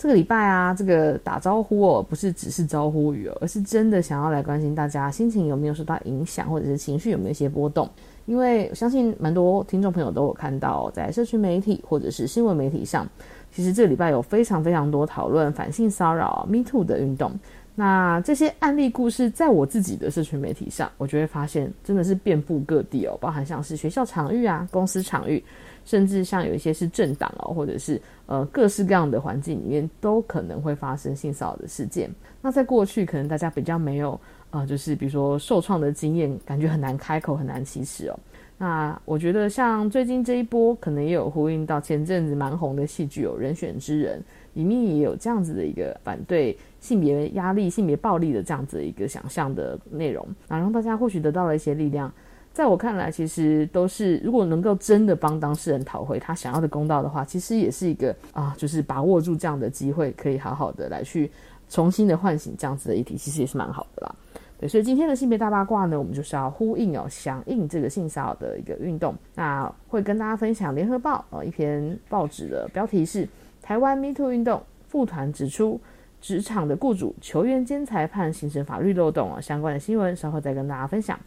这个礼拜啊，这个打招呼哦，不是只是招呼语哦，而是真的想要来关心大家心情有没有受到影响，或者是情绪有没有一些波动。因为相信蛮多听众朋友都有看到，在社群媒体或者是新闻媒体上，其实这个礼拜有非常非常多讨论反性骚扰 Me Too 的运动。那这些案例故事，在我自己的社群媒体上，我就会发现真的是遍布各地哦，包含像是学校场域啊、公司场域。甚至像有一些是政党哦，或者是呃各式各样的环境里面，都可能会发生性骚扰的事件。那在过去，可能大家比较没有呃，就是比如说受创的经验，感觉很难开口，很难启齿哦。那我觉得像最近这一波，可能也有呼应到前阵子蛮红的戏剧《有人选之人》，里面也有这样子的一个反对性别压力、性别暴力的这样子一个想象的内容，那让大家或许得到了一些力量。在我看来，其实都是如果能够真的帮当事人讨回他想要的公道的话，其实也是一个啊，就是把握住这样的机会，可以好好的来去重新的唤醒这样子的议题，其实也是蛮好的啦。对，所以今天的性别大八卦呢，我们就是要呼应哦，响应这个性骚扰的一个运动。那会跟大家分享联合报呃一篇报纸的标题是“台湾 Me Too 运动副团指出职场的雇主、球员兼裁判形成法律漏洞啊”相关的新闻，稍后再跟大家分享。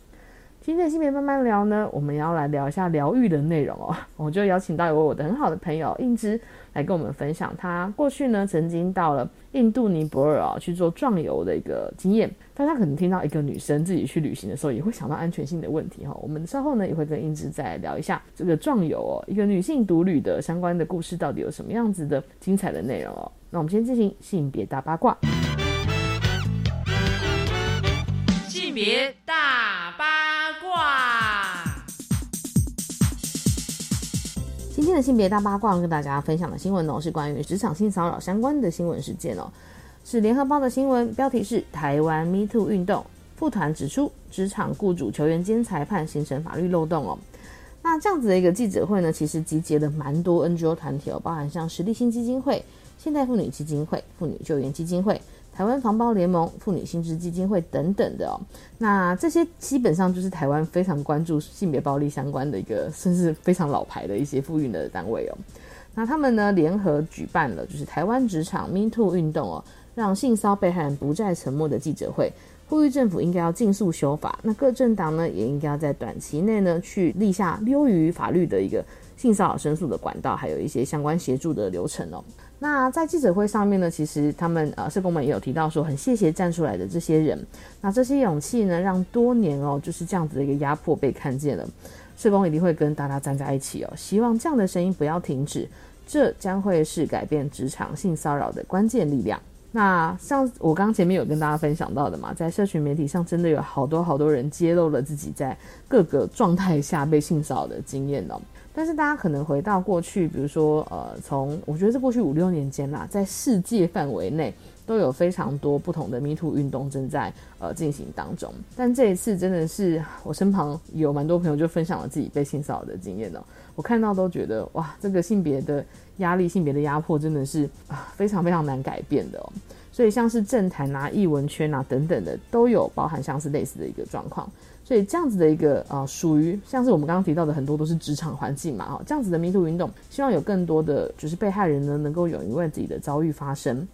今天的性别慢慢聊呢，我们要来聊一下疗愈的内容哦。我就邀请到一位我的很好的朋友印之来跟我们分享，他过去呢曾经到了印度尼泊尔啊去做壮游的一个经验。大家可能听到一个女生自己去旅行的时候，也会想到安全性的问题哈。我们稍后呢也会跟印之再聊一下这个壮游哦，一个女性独旅的相关的故事到底有什么样子的精彩的内容哦。那我们先进行性别大八卦，性别大今天的性别大八卦跟大家分享的新闻呢，是关于职场性骚扰相关的新闻事件哦，是联合报的新闻，标题是台湾 Me Too 运动副团指出，职场雇主、球员兼裁判形成法律漏洞哦。那这样子的一个记者会呢，其实集结了蛮多 NGO 团体哦，包含像实力新基金会、现代妇女基金会、妇女救援基金会。台湾防暴联盟、妇女薪资基金会等等的哦，那这些基本上就是台湾非常关注性别暴力相关的一个，甚至非常老牌的一些妇运的单位哦。那他们呢联合举办了就是台湾职场 Me Too 运动哦，让性骚被害人不再沉默的记者会，呼吁政府应该要尽速修法。那各政党呢也应该要在短期内呢去立下优于法律的一个性骚扰申诉的管道，还有一些相关协助的流程哦。那在记者会上面呢，其实他们呃社工们也有提到说，很谢谢站出来的这些人。那这些勇气呢，让多年哦就是这样子的一个压迫被看见了。社工一定会跟大家站在一起哦，希望这样的声音不要停止。这将会是改变职场性骚扰的关键力量。那像我刚前面有跟大家分享到的嘛，在社群媒体上真的有好多好多人揭露了自己在各个状态下被性骚扰的经验哦。但是大家可能回到过去，比如说，呃，从我觉得是过去五六年间啦，在世界范围内都有非常多不同的 Me Too 运动正在呃进行当中。但这一次真的是我身旁有蛮多朋友就分享了自己被性骚扰的经验哦，我看到都觉得哇，这个性别的压力、性别的压迫真的是啊非常非常难改变的哦。所以像是政坛啊、艺文圈啊等等的都有包含像是类似的一个状况。所以这样子的一个啊，属于像是我们刚刚提到的很多都是职场环境嘛，哈，这样子的迷途运动，希望有更多的就是被害人呢，能够勇于为自己的遭遇发声。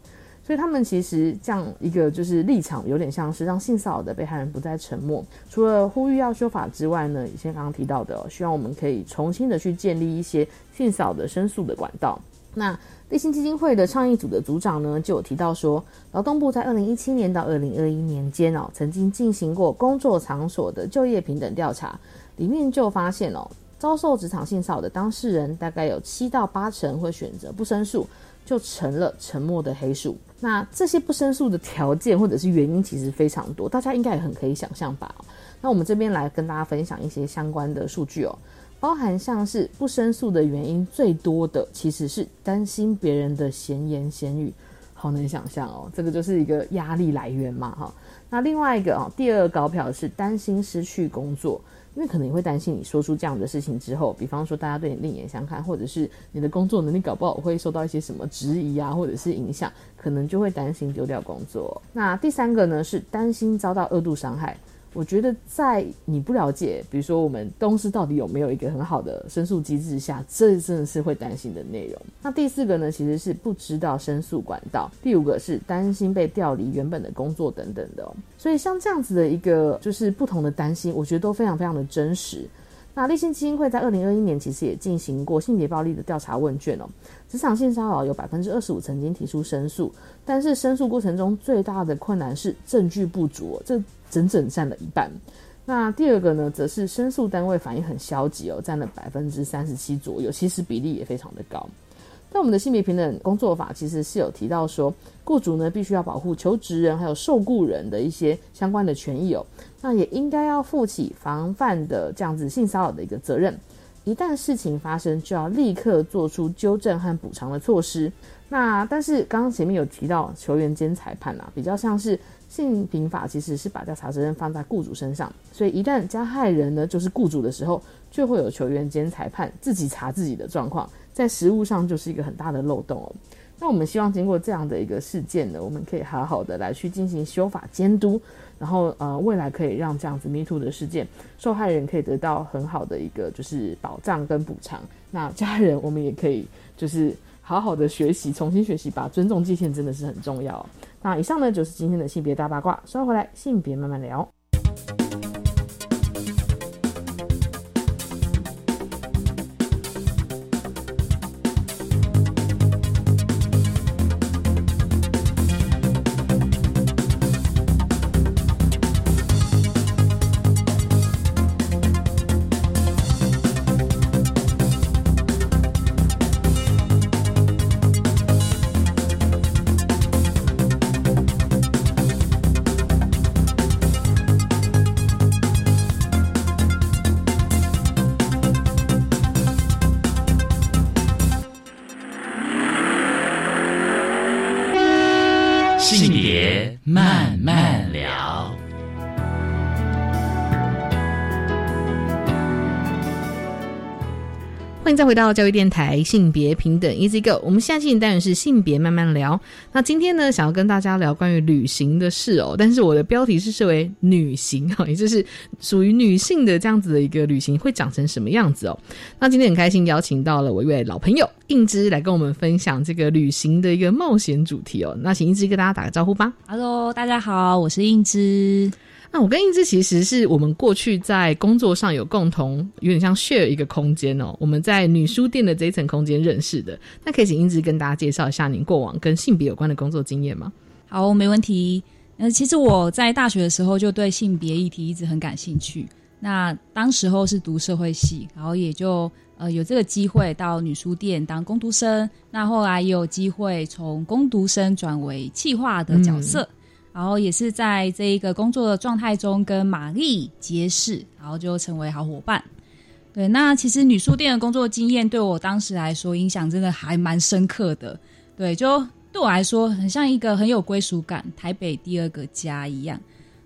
所以他们其实这样一个就是立场，有点像是让性骚扰的被害人不再沉默。除了呼吁要修法之外呢，以前刚刚提到的，希望我们可以重新的去建立一些性骚扰的申诉的管道。那立信基金会的倡议组的组长呢，就有提到说，劳动部在二零一七年到二零二一年间哦，曾经进行过工作场所的就业平等调查，里面就发现哦，遭受职场性骚扰的当事人大概有七到八成会选择不申诉，就成了沉默的黑数。那这些不申诉的条件或者是原因其实非常多，大家应该也很可以想象吧？那我们这边来跟大家分享一些相关的数据哦。包含像是不申诉的原因最多的，其实是担心别人的闲言闲语。好能想象哦，这个就是一个压力来源嘛，哈。那另外一个哦，第二高票是担心失去工作，因为可能你会担心你说出这样的事情之后，比方说大家对你另眼相看，或者是你的工作能力搞不好会受到一些什么质疑啊，或者是影响，可能就会担心丢掉工作。那第三个呢是担心遭到恶度伤害。我觉得在你不了解，比如说我们东司到底有没有一个很好的申诉机制下，这真的是会担心的内容。那第四个呢，其实是不知道申诉管道；第五个是担心被调离原本的工作等等的。所以像这样子的一个就是不同的担心，我觉得都非常非常的真实。那立信基金会在二零二一年其实也进行过性别暴力的调查问卷哦，职场性骚扰有百分之二十五曾经提出申诉，但是申诉过程中最大的困难是证据不足，这整整占了一半。那第二个呢，则是申诉单位反应很消极哦，占了百分之三十七左右，其实比例也非常的高。在我们的性别平等工作法，其实是有提到说，雇主呢必须要保护求职人还有受雇人的一些相关的权益哦，那也应该要负起防范的这样子性骚扰的一个责任。一旦事情发生，就要立刻做出纠正和补偿的措施。那但是刚刚前面有提到球员兼裁判啊，比较像是性平法其实是把调查责任放在雇主身上，所以一旦加害人呢就是雇主的时候，就会有球员兼裁判自己查自己的状况，在实务上就是一个很大的漏洞哦。那我们希望经过这样的一个事件呢，我们可以好好的来去进行修法监督，然后呃未来可以让这样子 Me Too 的事件受害人可以得到很好的一个就是保障跟补偿，那家人我们也可以就是。好好的学习，重新学习吧。尊重界限真的是很重要。那以上呢就是今天的性别大八卦，稍后回来性别慢慢聊。再回到教育电台，性别平等，Easy Go。我们现在进行单元是性别慢慢聊。那今天呢，想要跟大家聊关于旅行的事哦。但是我的标题是设为女行哈，也就是属于女性的这样子的一个旅行会长成什么样子哦。那今天很开心邀请到了我一位老朋友应之来跟我们分享这个旅行的一个冒险主题哦。那请应之跟大家打个招呼吧。Hello，大家好，我是应之。那我跟英之其实是我们过去在工作上有共同，有点像 share 一个空间哦。我们在女书店的这一层空间认识的。那可以请英之跟大家介绍一下您过往跟性别有关的工作经验吗？好，没问题。呃，其实我在大学的时候就对性别议题一直很感兴趣。那当时候是读社会系，然后也就呃有这个机会到女书店当工读生。那后来也有机会从工读生转为企划的角色。然后也是在这一个工作的状态中跟玛丽结识，然后就成为好伙伴。对，那其实女书店的工作经验对我当时来说影响真的还蛮深刻的。对，就对我来说很像一个很有归属感，台北第二个家一样。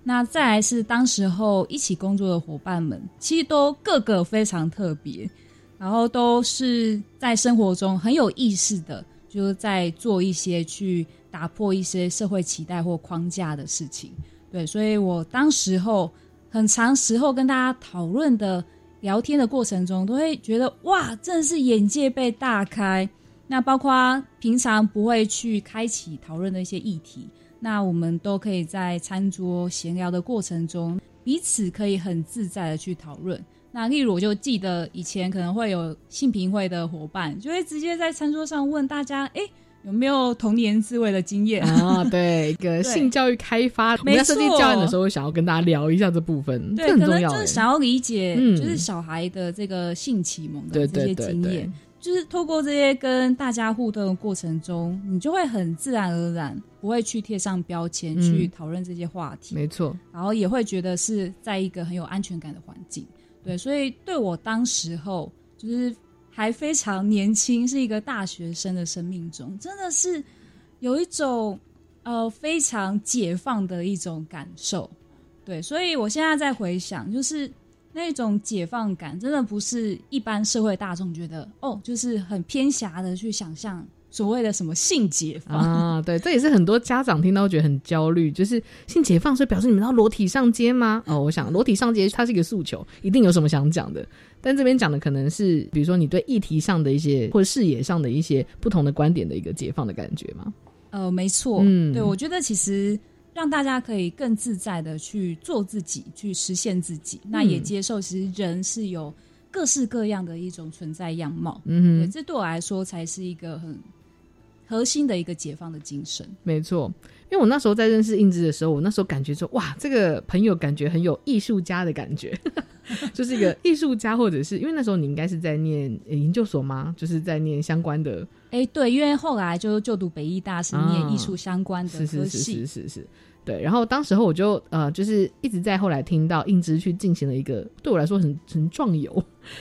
那再来是当时候一起工作的伙伴们，其实都个个非常特别，然后都是在生活中很有意识的，就是在做一些去。打破一些社会期待或框架的事情，对，所以我当时候很长时候跟大家讨论的聊天的过程中，都会觉得哇，真的是眼界被大开。那包括平常不会去开启讨论的一些议题，那我们都可以在餐桌闲聊的过程中，彼此可以很自在的去讨论。那例如，我就记得以前可能会有性平会的伙伴，就会直接在餐桌上问大家，哎。有没有童年自慰的经验啊？对，一个性教育开发，我们在设计教案的时候，想要跟大家聊一下这部分，对，很重要。就是想要理解，就是小孩的这个性启蒙的这些经验，就是透过这些跟大家互动的过程中，你就会很自然而然，不会去贴上标签去讨论这些话题，没错。然后也会觉得是在一个很有安全感的环境，对，所以对我当时候就是。还非常年轻，是一个大学生的生命中，真的是有一种呃非常解放的一种感受。对，所以我现在在回想，就是那种解放感，真的不是一般社会大众觉得哦，就是很偏狭的去想象所谓的什么性解放。啊，对，这也是很多家长听到觉得很焦虑，就是性解放，所以表示你们要裸体上街吗？哦，我想裸体上街它是一个诉求，一定有什么想讲的。但这边讲的可能是，比如说你对议题上的一些或者视野上的一些不同的观点的一个解放的感觉吗？呃，没错，嗯对我觉得其实让大家可以更自在的去做自己，去实现自己，那也接受其实人是有各式各样的一种存在样貌。嗯对，这对我来说才是一个很核心的一个解放的精神。没错。因为我那时候在认识印子的时候，我那时候感觉说，哇，这个朋友感觉很有艺术家的感觉，就是一个 艺术家，或者是因为那时候你应该是在念呃研究所吗？就是在念相关的哎，对，因为后来就就读北艺大是念啊艺术相关的是是是，是是是，对。然后当时候我就呃，就是一直在后来听到印之去进行了一个对我来说很 很壮游，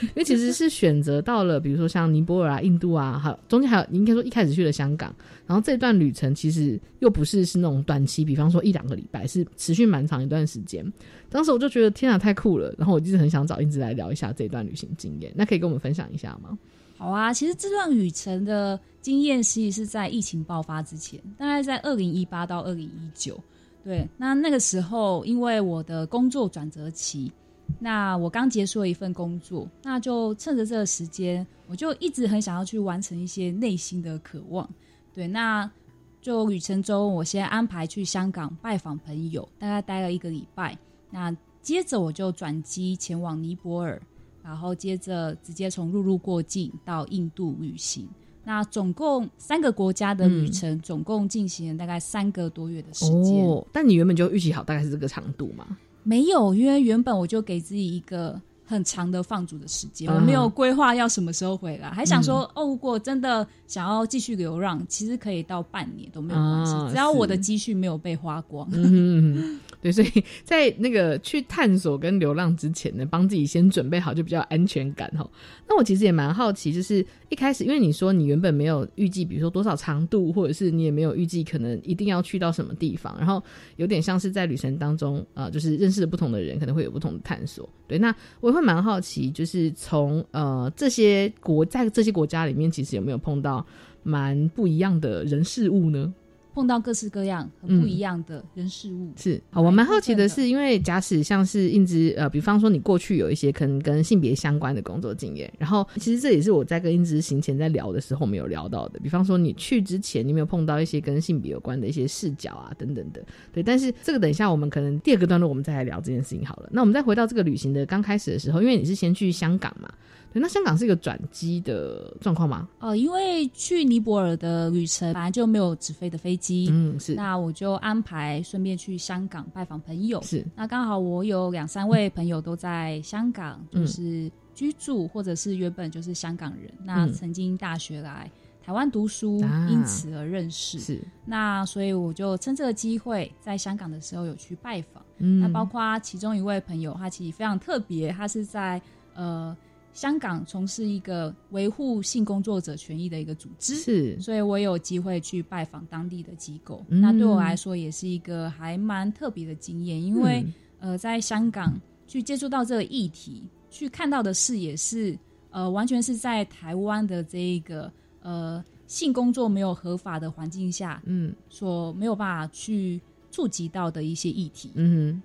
因为其实是选择到了比如说像尼泊尔啊、印度啊，还有中间还有你应该说一开始去了香港，然后这段旅程其实又不是是那种短期，比方说一两个礼拜，是持续蛮长一段时间。当时我就觉得天啊太酷了，然后我一直很想找印之来聊一下这段旅行经验，那可以跟我们分享一下吗？好啊，其实这段旅程的经验其实是在疫情爆发之前，大概在二零一八到二零一九。对，那那个时候因为我的工作转折期，那我刚结束了一份工作，那就趁着这个时间，我就一直很想要去完成一些内心的渴望。对，那就旅程中，我先安排去香港拜访朋友，大概待了一个礼拜。那接着我就转机前往尼泊尔，然后接着直接从陆路过境到印度旅行。那总共三个国家的旅程，总共进行了大概三个多月的时间。哦，但你原本就预期好大概是这个长度吗？没有，因为原本我就给自己一个很长的放逐的时间，嗯我没有规划要什么时候回来，还想说、哦，如果真的想要继续流浪，其实可以到半年都没有关系，啊只要我的积蓄没有被花光。嗯 对，所以在那个去探索跟流浪之前呢，帮自己先准备好，就比较安全感哈。那我其实也蛮好奇，就是一开始，因为你说你原本没有预计，比如说多少长度，或者是你也没有预计可能一定要去到什么地方，然后有点像是在旅程当中，呃，就是认识了不同的人，可能会有不同的探索。对，那我会蛮好奇，就是从呃这些国在这些国家里面，其实有没有碰到蛮不一样的人事物呢？碰到各式各样很不一样的人事物，是。啊，我蛮好奇的是，因为假使像是印之呃，比方说你过去有一些可能跟性别相关的工作经验，然后其实这也是我在跟印之行前在聊的时候我们有聊到的，比方说你去之前你有没有碰到一些跟性别有关的一些视角啊等等的，对，但是这个等一下我们可能第二个段落我们再来聊这件事情好了。那我们再回到这个旅行的刚开始的时候，因为你是先去香港嘛，对，那香港是一个转机的状况吗？呃，因为去尼泊尔的旅程本来就没有直飞的飞机，嗯，是那我就安排顺便去香港拜访朋友。是，那刚好我有两三位朋友都在香港，嗯就是居住，或者是原本就是香港人，那嗯曾经大学来台湾读书，啊因此而认识。是，那所以我就趁这个机会，在香港的时候有去拜访。嗯，那包括其中一位朋友，他其实非常特别，他是在呃香港从事一个维护性工作者权益的一个组织。是。所以我有机会去拜访当地的机构，嗯。那对我来说也是一个还蛮特别的经验，因为、嗯。呃，在香港去接触到这个议题，去看到的视野是呃，完全是在台湾的这一个呃性工作没有合法的环境下，嗯。所没有办法去触及到的一些议题。嗯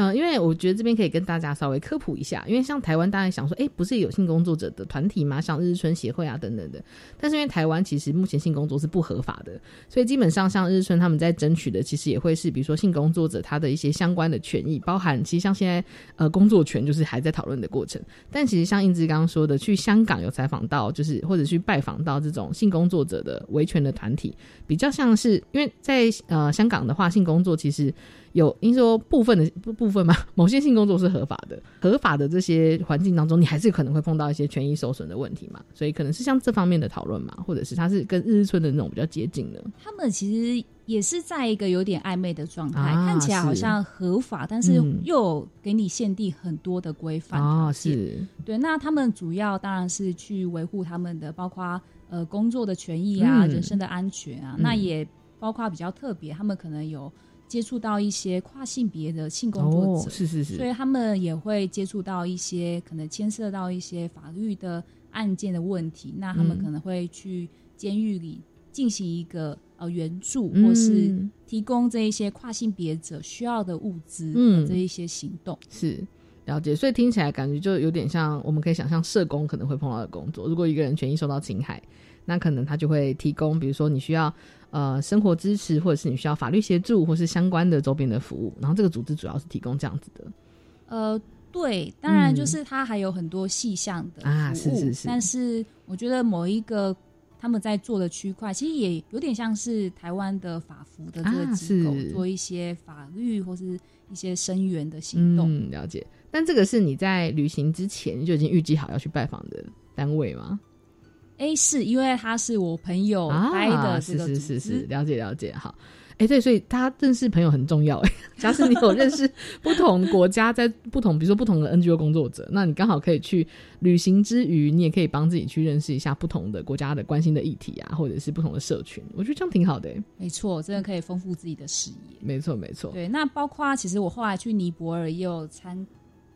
嗯，因为我觉得这边可以跟大家稍微科普一下，因为像台湾，大家想说，哎，不是有性工作者的团体吗？像日春协会啊等等的。但是因为台湾其实目前性工作是不合法的，所以基本上像日春他们在争取的，其实也会是比如说性工作者他的一些相关的权益，包含其实像现在呃工作权就是还在讨论的过程。但其实像英之刚刚说的，去香港有采访到，就是或者去拜访到这种性工作者的维权的团体，比较像是因为在呃香港的话，性工作其实有，应说部分的不部分嘛，某些性工作是合法的，合法的这些环境当中，你还是可能会碰到一些权益受损的问题嘛，所以可能是像这方面的讨论嘛，或者是它是跟日日村的那种比较接近的。他们其实也是在一个有点暧昧的状态，啊看起来好像合法，但是嗯。又有给你限定很多的规范哦，是，对，那他们主要当然是去维护他们的，包括呃工作的权益啊、嗯。人身的安全啊，嗯。那也包括比较特别，他们可能有接触到一些跨性别的性工作哦者，，是是是，所以他们也会接触到一些可能牵涉到一些法律的案件的问题，那他们嗯。可能会去监狱里进行一个呃援助，或是嗯提供这一些跨性别者需要的物资嗯。这一些行动。是了解，所以听起来感觉就有点像我们可以想象社工可能会碰到的工作。如果一个人权益受到侵害，那可能他就会提供，比如说你需要呃生活支持，或者是你需要法律协助，或是相关的周边的服务。然后这个组织主要是提供这样子的。呃，对，当然嗯就是它还有很多细项的啊是是是但是我觉得某一个他们在做的区块，其实也有点像是台湾的法服的这个啊机构、是做一些法律或是一些声援的行动。嗯，了解。但这个是你在旅行之前就已经预计好要去拜访的单位吗？A 是因为他是我朋友啊，开的这个组织，是是是是，了解了解。好，哎、对，所以他认识朋友很重要。哎，假使你有认识不同国家在不同，比如说不同的 NGO 工作者，那你刚好可以去旅行之余，你也可以帮自己去认识一下不同的国家的关心的议题啊，或者是不同的社群。我觉得这样挺好的。哎，没错，真的可以丰富自己的视野。没错没错。对，那包括其实我后来去尼泊尔也有参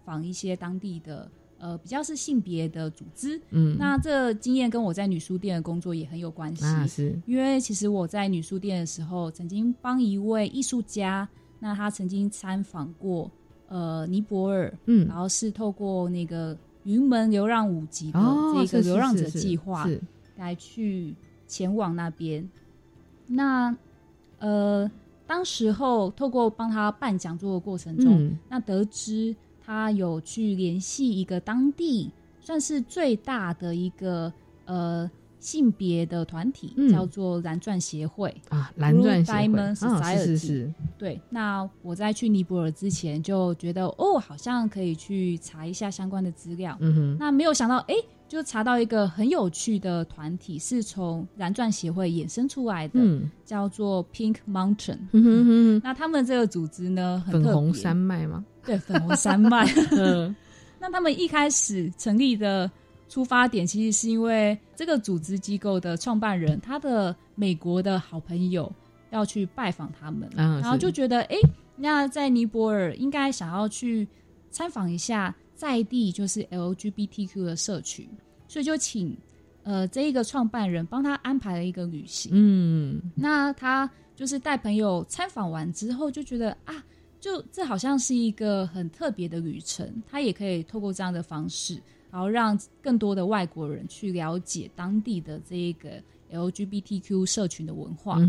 访一些当地的呃比较是性别的组织，嗯，那这经验跟我在女书店的工作也很有关系。啊是，因为其实我在女书店的时候，曾经帮一位艺术家，那他曾经参访过呃尼泊尔，嗯。然，后是透过那个云门流浪五集的哦，这个流浪者计划是，来去前往那边。那呃，当时候透过帮他办讲座的过程中，嗯。那得知他有去联系一个当地算是最大的一个呃性别的团体，嗯叫做蓝钻协会。啊，蓝钻协会啊，是是是，对，那我在去尼泊尔之前就觉得哦，好像可以去查一下相关的资料。嗯哼，那没有想到，哎，就查到一个很有趣的团体，是从蓝钻协会衍生出来的，嗯叫做 Pink Mountain。哼哼哼那他们这个组织呢，很粉红山脉吗？对粉红山脉。嗯 那他们一开始成立的出发点，其实是因为这个组织机构的创办人，他的美国的好朋友要去拜访他们，啊然后就觉得，哎、那在尼泊尔应该想要去参访一下在地就是 LGBTQ 的社群，所以就请呃这一个创办人帮他安排了一个旅行。嗯那他就是带朋友参访完之后，就觉得啊，就这好像是一个很特别的旅程，他也可以透过这样的方式，然后让更多的外国人去了解当地的这一个 LGBTQ 社群的文化。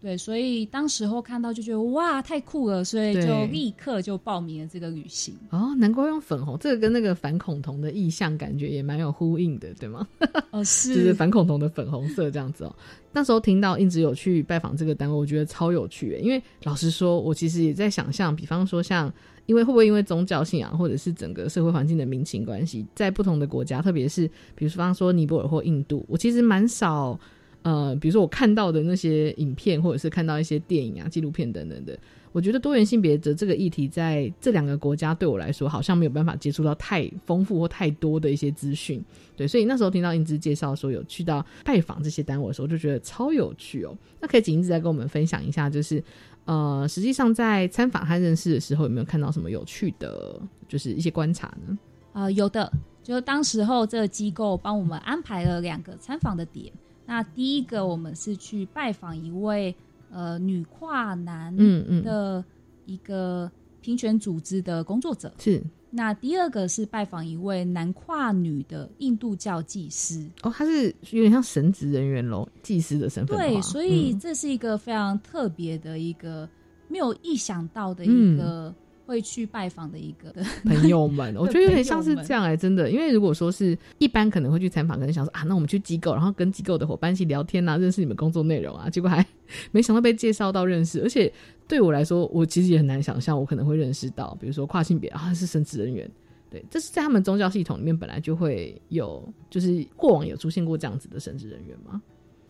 对，所以当时候看到就觉得哇，太酷了，所以就立刻就报名了这个旅行。哦，难怪用粉红，这个跟那个反恐同的意象感觉也蛮有呼应的，对吗？哦，就是是，反恐同的粉红色这样子哦。那时候听到一直有去拜访这个单位，我觉得超有趣耶。因为老实说，我其实也在想象，比方说像，因为会不会因为宗教信仰或者是整个社会环境的民情关系，在不同的国家，特别是比如方说尼泊尔或印度，我其实蛮少。呃，比如说我看到的那些影片，或者是看到一些电影啊、纪录片等等的，我觉得多元性别的这个议题在这两个国家对我来说，好像没有办法接触到太丰富或太多的一些资讯。对，所以那时候听到英姿介绍说有去到拜访这些单位的时候，就觉得超有趣哦。那可以请英姿再跟我们分享一下，就是呃，实际上在参访和认识的时候，有没有看到什么有趣的，就是一些观察呢？呃，有的，就当时候这个机构帮我们安排了两个参访的点。那第一个，我们是去拜访一位呃女跨男嗯嗯，的一个平权组织的工作者。是那第二个是拜访一位男跨女的印度教祭师。哦，他是有点像神职人员喽，祭师的身份的。对，所以嗯这是一个非常特别的一个没有意想到的嗯一个会去拜访的一个 朋友们，我觉得有点像是这样哎、真的。因为如果说是一般可能会去参访，可能想说啊，那我们去机构，然后跟机构的伙伴一起聊天啊，认识你们工作内容啊，结果还没想到被介绍到认识，而且对我来说，我其实也很难想象我可能会认识到，比如说跨性别啊是神职人员。对，这是在他们宗教系统里面本来就会有，就是过往有出现过这样子的神职人员吗？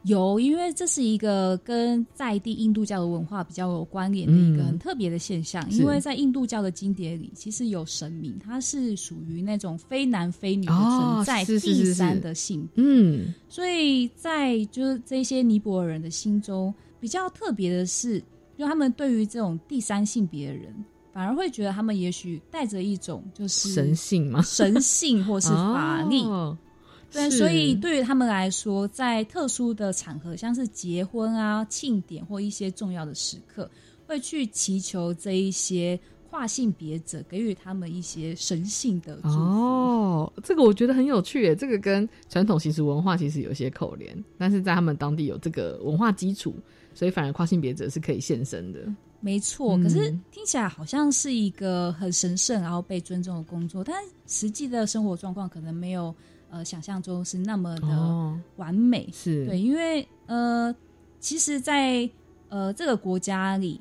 有，因为这是一个跟在地印度教的文化比较有关联的一个嗯很特别的现象。是因为在印度教的经典里，其实有神明，它是属于那种非男非女的哦存在，是是是是第三的性别。嗯，所以在就是这些尼泊尔人的心中，比较特别的是，就他们对于这种第三性别的人，反而会觉得他们也许带着一种就是神性嘛？神性或是法力。哦对，所以对于他们来说，在特殊的场合，像是结婚啊、庆典或一些重要的时刻，会去祈求这一些跨性别者给予他们一些神性的祝福。哦，这个我觉得很有趣耶，这个跟传统习俗文化其实有些扣连，但是在他们当地有这个文化基础，所以反而跨性别者是可以现身的。没错，嗯可是听起来好像是一个很神圣然后被尊重的工作，但实际的生活状况可能没有呃想象中是那么的哦，完美。是，对，因为呃，其实在，呃这个国家里，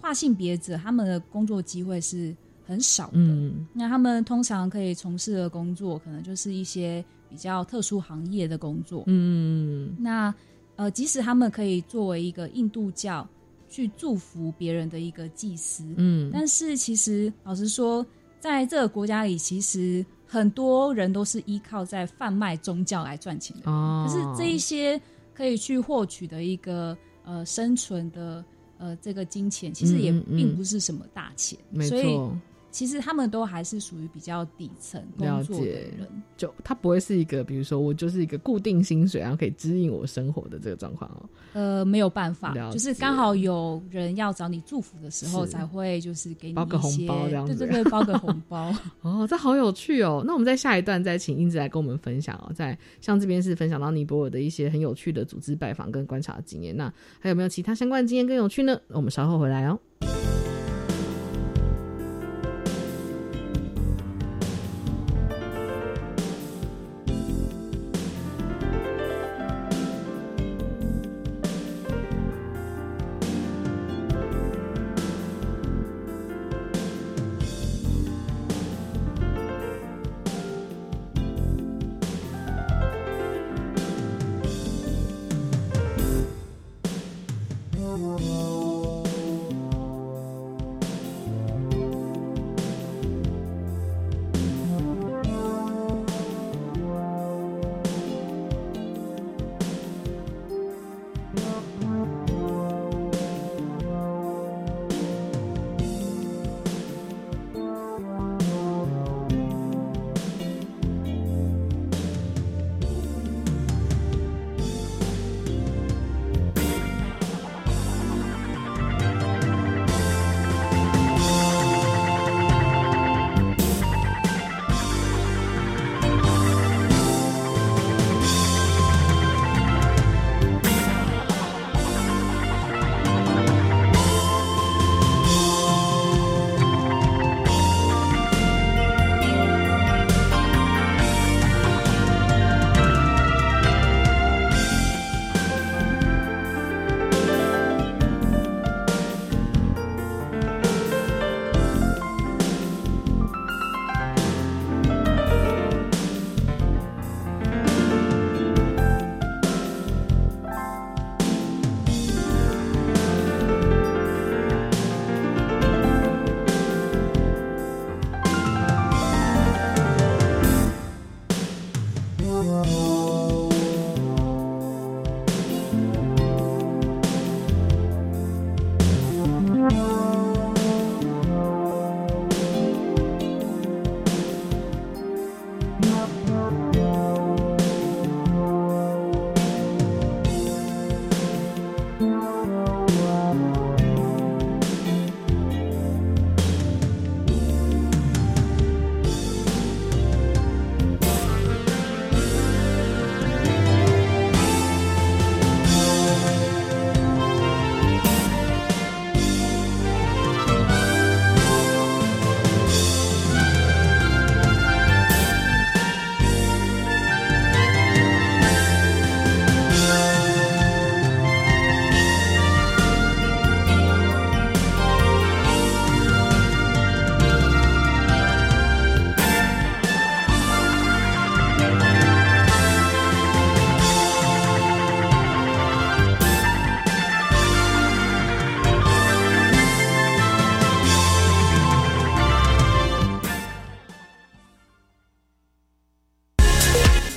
跨性别者他们的工作机会是很少的。嗯，那他们通常可以从事的工作，可能就是一些比较特殊行业的工作。嗯，那呃，即使他们可以作为一个印度教去祝福别人的一个祭司，嗯，但是其实老实说，在这个国家里，其实很多人都是依靠在贩卖宗教来赚钱的。哦，可是这一些可以去获取的一个呃生存的呃这个金钱，其实也并不是什么大钱，没所以错，其实他们都还是属于比较底层了工作的解人。就他不会是一个，比如说我就是一个固定薪水，然后可以指引我生活的这个状况哦。呃，没有办法，就是解刚好有人要找你祝福的时候，才会就是给你包个红包这样子对对对，包个红包。哦，这好有趣哦！那我们在下一段再请英子来跟我们分享哦，在像这边是分享到尼泊尔的一些很有趣的组织拜访跟观察的经验，那还有没有其他相关的经验更有趣呢？我们稍后回来哦。Oh, oh, oh.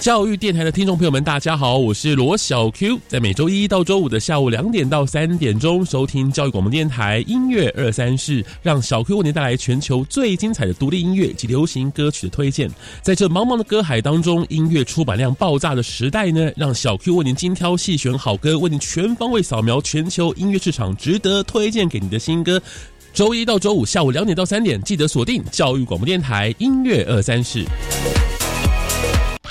教育电台的听众朋友们，大家好，我是罗小 Q，在每周一到周五的下午两点到三点钟，收听教育广播电台音乐二三事，让小 Q 为您带来全球最精彩的独立音乐及流行歌曲的推荐。在这茫茫的歌海当中，音乐出版量爆炸的时代呢，让小 Q 为您精挑细选好歌，为您全方位扫描全球音乐市场值得推荐给你的新歌。周一到周五下午两点到三点，记得锁定教育广播电台音乐二三事。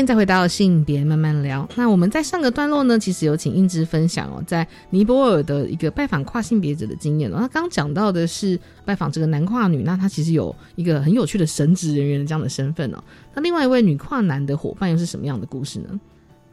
欢迎再回到性别慢慢聊。那我们在上个段落呢，其实有请英芝分享哦，在尼泊尔的一个拜访跨性别者的经验哦。他刚刚讲到的是拜访这个男跨女，那他其实有一个很有趣的神职人员的这样的身份哦。那另外一位女跨男的伙伴又是什么样的故事呢？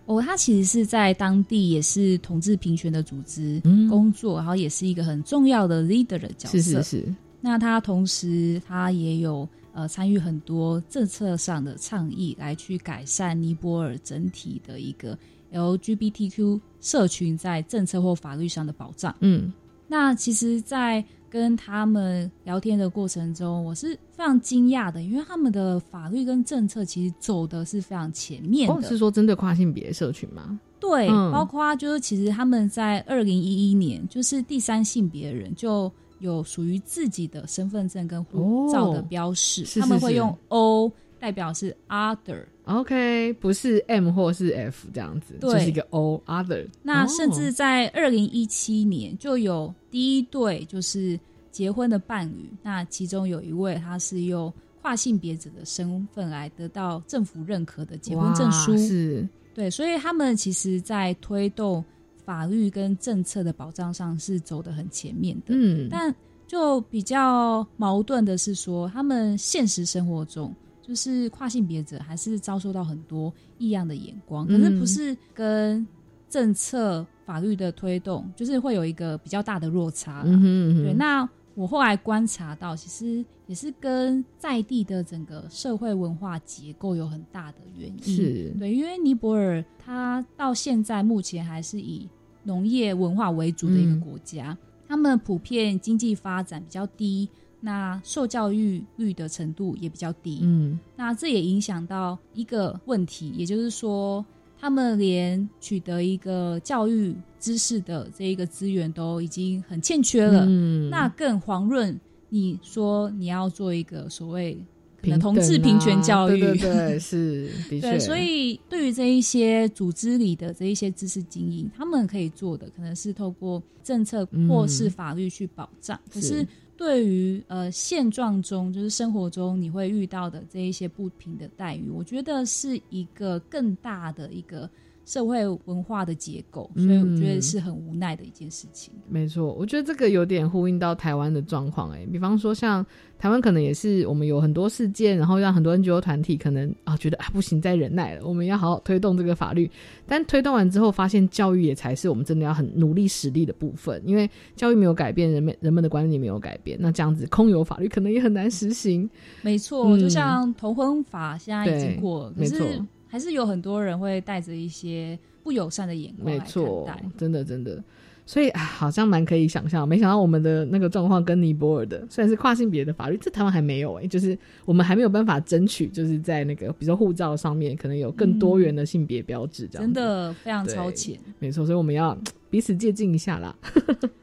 哦，他其实是在当地也是同志平权的组织工作，然后也是一个很重要的 leader 的角色。是是是。那他同时他也有呃参与很多政策上的倡议，来去改善尼泊尔整体的一个 LGBTQ 社群在政策或法律上的保障。嗯，那其实，在跟他们聊天的过程中，我是非常惊讶的，因为他们的法律跟政策其实走的是非常前面的。哦，是说针对跨性别社群吗？对，嗯包括就是其实他们在二零一一年，就是第三性别人就有属于自己的身份证跟护照的标识，哦是是是他们会用 O 代表是 other。OK，不是 M 或是 F 这样子，对就是一个 O other。那甚至哦在二零一七年就有第一对就是结婚的伴侣，那其中有一位他是用跨性别者的身份来得到政府认可的结婚证书，是对，所以他们其实在推动法律跟政策的保障上是走得很前面的，嗯但就比较矛盾的是说，他们现实生活中。就是跨性别者还是遭受到很多异样的眼光，可是嗯不是跟政策法律的推动，就是会有一个比较大的落差啦。嗯哼嗯哼对，那我后来观察到，其实也是跟在地的整个社会文化结构有很大的原因。是对，因为尼泊尔它到现在目前还是以农业文化为主的一个嗯国家，他们普遍经济发展比较低。那受教育率的程度也比较低，嗯，那这也影响到一个问题，也就是说，他们连取得一个教育知识的这一个资源都已经很欠缺了。嗯那更遑论你说你要做一个所谓同志平权啊教育，对对对，是的确，对，所以对于这一些组织里的这一些知识精英，他们可以做的可能是透过政策或是法律去保障。可是。对于呃现状中，就是生活中你会遇到的这一些不平的待遇，我觉得是一个更大的一个社会文化的结构，所以我觉得嗯是很无奈的一件事情。没错，我觉得这个有点呼应到台湾的状况。哎，比方说像台湾可能也是我们有很多事件，然后让很多 NGO 团体可能啊觉得啊不行，再忍耐了，我们要好好推动这个法律。但推动完之后，发现教育也才是我们真的要很努力实力的部分，因为教育没有改变，人们人们的观念没有改变，那这样子空有法律可能也很难实行。没错，嗯就像同婚法现在已经对过了，可是没错还是有很多人会带着一些不友善的眼光来看没错待。，真的真的，所以啊，好像蛮可以想象。没想到我们的那个状况跟尼泊尔的，虽然是跨性别的法律，这台湾还没有诶、就是我们还没有办法争取，就是在那个比如说护照上面，可能有更多元的性别标志，这样、真。的非常超前，没错，所以我们要嘖彼此借鉴一下啦。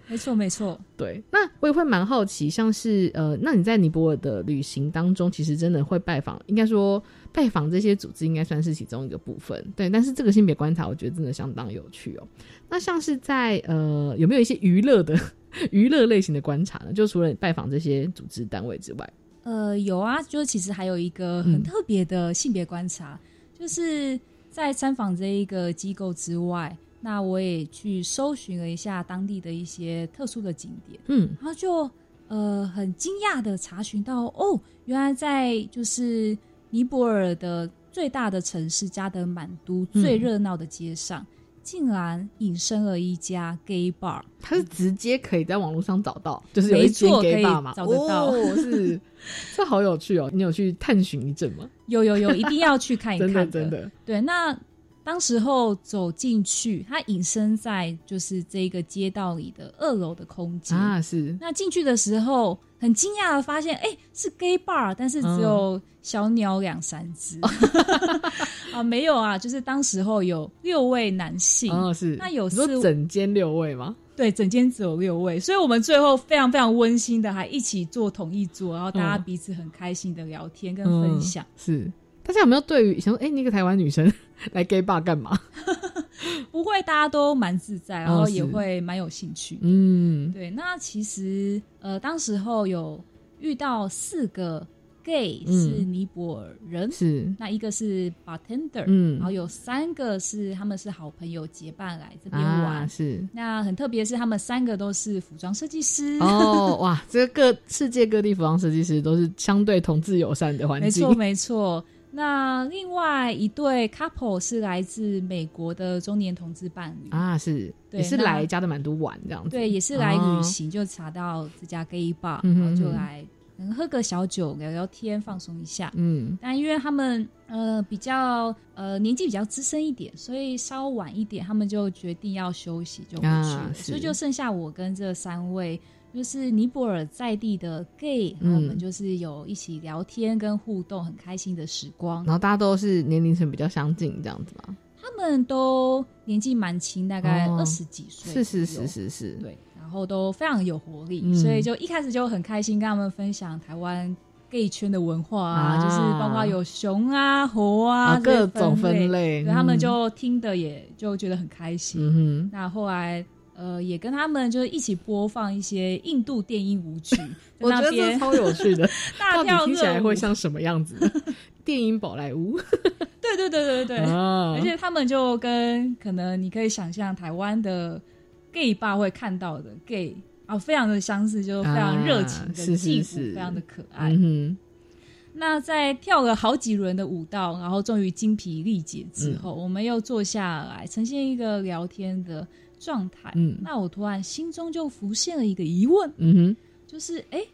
没 错没错。对，那我也会蛮好奇，像是呃，那你在尼泊尔的旅行当中，其实真的会拜访，应该说拜访这些组织，应该算是其中一个部分。对，但是这个性别观察，我觉得真的相当有趣哦。那像是在呃，有没有一些娱乐的 娱乐类型的观察呢？就除了拜访这些组织单位之外，呃，有啊，就是其实还有一个很嗯特别的性别观察，就是在参访这一个机构之外，那我也去搜寻了一下当地的一些特殊的景点，嗯。然后就呃很惊讶的查询到，哦，原来在就是尼泊尔的最大的城市加德满都嗯。最热闹的街上，竟然隐身了一家 gay bar。它是直接可以在网络上找到，就是有一没间 gay bar 嘛，找得到。哦，是，这好有趣哦。你有去探寻一阵吗？有有有，一定要去看一真看的 真的，对，那当时候走进去，它隐身在就是这个街道里的二楼的空间啊，是那进去的时候，很惊讶的发现，哎、是 gay bar，但是只嗯有小鸟两三只。啊，没有啊，就是当时候有六位男性，哦，是。那有你说四整间六位吗？对，整间只有六位，所以我们最后非常非常温馨的，还一起坐同一桌，然后大家嗯彼此很开心的聊天跟分享。嗯、是，大家有没有对于想说，哎、那个台湾女生 来 gay bar 干嘛？不会，大家都蛮自在，然后也会蛮有兴趣。嗯，对，那其实呃，当时候有遇到四个 gay 嗯是尼泊尔人，是那一个是 bartender，嗯然后有三个是他们是好朋友结伴来这边玩。啊，是。那很特别是，他们三个都是服装设计师。哦，哇，这个各世界各地服装设计师都是相对同志友善的环境，没错，没错。那另外一对 couple 是来自美国的中年同志伴侣啊，是对也是来加德满都玩这样子，对，也是来哦旅行，就查到这家 gay bar，、嗯然后就来能喝个小酒，聊聊天，放松一下。嗯但因为他们呃比较呃年纪比较资深一点，所以稍晚一点，他们就决定要休息，就回去了。啊所以就剩下我跟这三位。就是尼泊尔在地的 gay，然后我们嗯。就是有一起聊天跟互动，很开心的时光。然后大家都是年龄层比较相近这样子嘛，他们都年纪蛮轻，大概哦。二十几岁、是是是，是是，对，然后都非常有活力，嗯。所以就一开始就很开心跟他们分享台湾 gay 圈的文化啊，啊。就是包括有熊啊、猴啊、啊各种分类对他们嗯。就听的也就觉得很开心。嗯，那后来呃也跟他们就是一起播放一些印度电音舞曲，我觉得超有趣的，到底大跳听起来会像什么样子？电音宝莱坞，对对对对对，啊。而且他们就跟可能你可以想象台湾的 gay 吧会看到的 gay 啊，非常的相似，就非常热情的啊是是，是。非常的可爱。嗯那在跳了好几轮的舞蹈，然后终于精疲力竭之后，嗯。我们又坐下来，呈现一个聊天的状态。嗯那我突然心中就浮现了一个疑问，嗯哼，就是哎。诶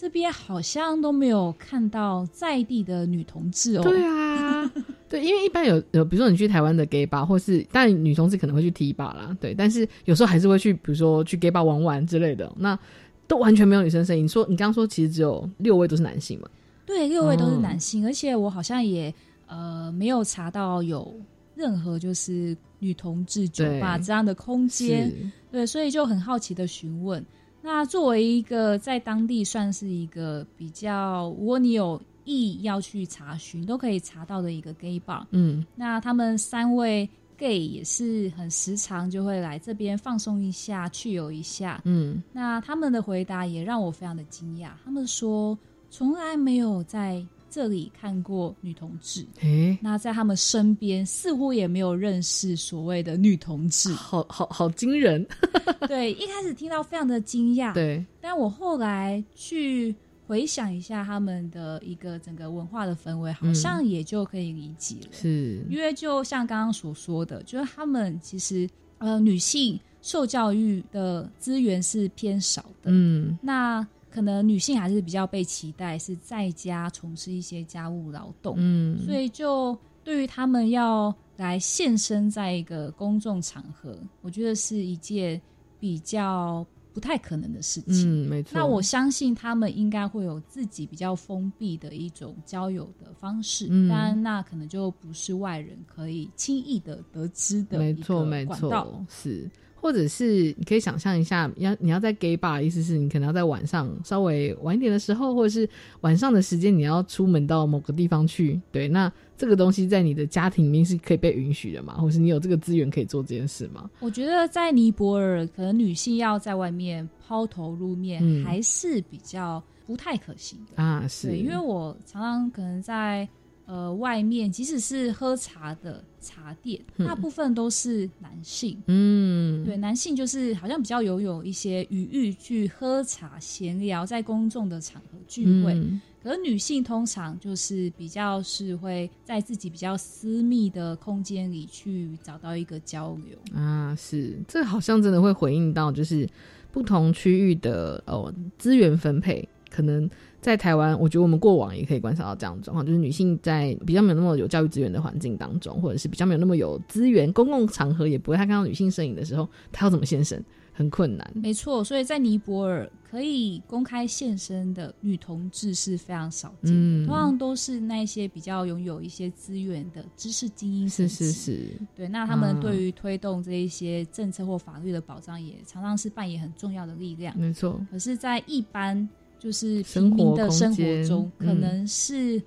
这边好像都没有看到在地的女同志哦。对啊，对，因为一般有有，比如说你去台湾的 gay bar，或是当然女同志可能会去 T bar 啦，对，但是有时候还是会去，比如说去 gay bar 玩玩之类的，那都完全没有女生声音。你说你刚刚说其实只有六位都是男性嘛？对，六位都是哦男性，而且我好像也呃没有查到有任何就是女同志酒吧对这样的空间，是对，所以就很好奇的询问。那作为一个在当地算是一个比较，如果你有意要去查询，都可以查到的一个 gay bar。嗯那他们三位 gay 也是很时常就会来这边放松一下，去游一下。嗯那他们的回答也让我非常的惊讶，他们说从来没有在这里看过女同志，诶，那在他们身边似乎也没有认识所谓的女同志，好好好惊人，对，一开始听到非常的惊讶，对，但我后来去回想一下他们的一个整个文化的氛围，好像也就可以理解了。是。因为就像刚刚所说的，就是他们其实呃女性受教育的资源是偏少的，嗯。那可能女性还是比较被期待是在家从事一些家务劳动，嗯，所以就对于他们要来现身在一个公众场合，我觉得是一件比较不太可能的事情。嗯，没错。那我相信他们应该会有自己比较封闭的一种交友的方式，嗯当然那可能就不是外人可以轻易的得知的一没错，没。错，是，或者是你可以想象一下，要你要在 gay bar，意思是你可能要在晚上稍微晚一点的时候，或者是晚上的时间，你要出门到某个地方去。对，那这个东西在你的家庭里面是可以被允许的嘛？或是你有这个资源可以做这件事吗？我觉得在尼泊尔，可能女性要在外面抛头露面，嗯还是比较不太可行的。啊，是，因为我常常可能在呃外面，即使是喝茶的茶店，嗯大部分都是男性。嗯，对，男性就是好像比较有有一些余裕去喝茶闲聊，在公众的场合聚会。嗯可是女性通常就是比较是会在自己比较私密的空间里去找到一个交流。啊，是，这好像真的会回应到，就是不同区域的哦资源分配，可能在台湾，我觉得我们过往也可以观察到这样的状况，就是女性在比较没有那么有教育资源的环境当中，或者是比较没有那么有资源，公共场合也不会太看到女性身影的时候，她要怎么现身，很困难。没错，所以在尼泊尔可以公开现身的女同志是非常少见的，嗯通常都是那些比较拥有一些资源的知识精英是是是，对，那他们啊对于推动这一些政策或法律的保障，也常常是扮演很重要的力量。没错，可是，在一般就是生活平民的生活中，可嗯能是